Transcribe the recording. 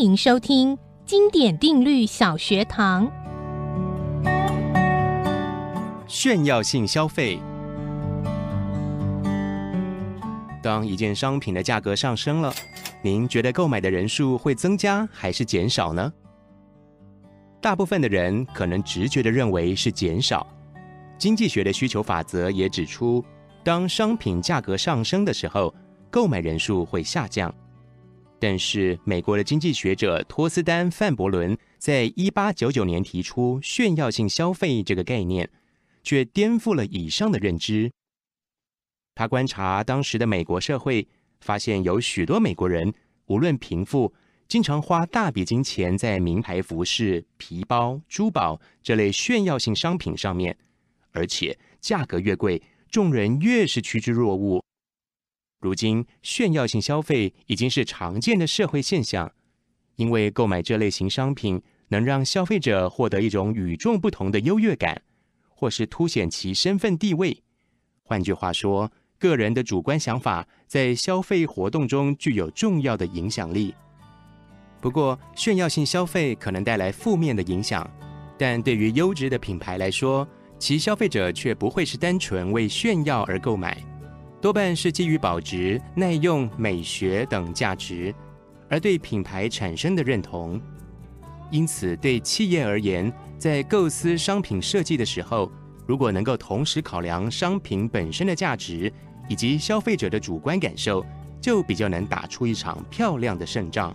欢迎收听经典定律小学堂。炫耀性消费。当一件商品的价格上升了，您觉得购买的人数会增加还是减少呢？大部分的人可能直觉的认为是减少。经济学的需求法则也指出，当商品价格上升的时候，购买人数会下降。但是，美国的经济学者托斯丹·范伯伦在一八九九年提出炫耀性消费这个概念，却颠覆了以上的认知。他观察当时的美国社会，发现有许多美国人，无论贫富，经常花大笔金钱在名牌服饰、皮包、珠宝这类炫耀性商品上面，而且价格越贵，众人越是趋之若鹜。如今，炫耀性消费已经是常见的社会现象，因为购买这类型商品能让消费者获得一种与众不同的优越感，或是凸显其身份地位。换句话说，个人的主观想法在消费活动中具有重要的影响力。不过，炫耀性消费可能带来负面的影响，但对于优质的品牌来说，其消费者却不会是单纯为炫耀而购买。多半是基于保值、耐用、美学等价值，而对品牌产生的认同。因此，对企业而言，在构思商品设计的时候，如果能够同时考量商品本身的价值以及消费者的主观感受，就比较能打出一场漂亮的胜仗。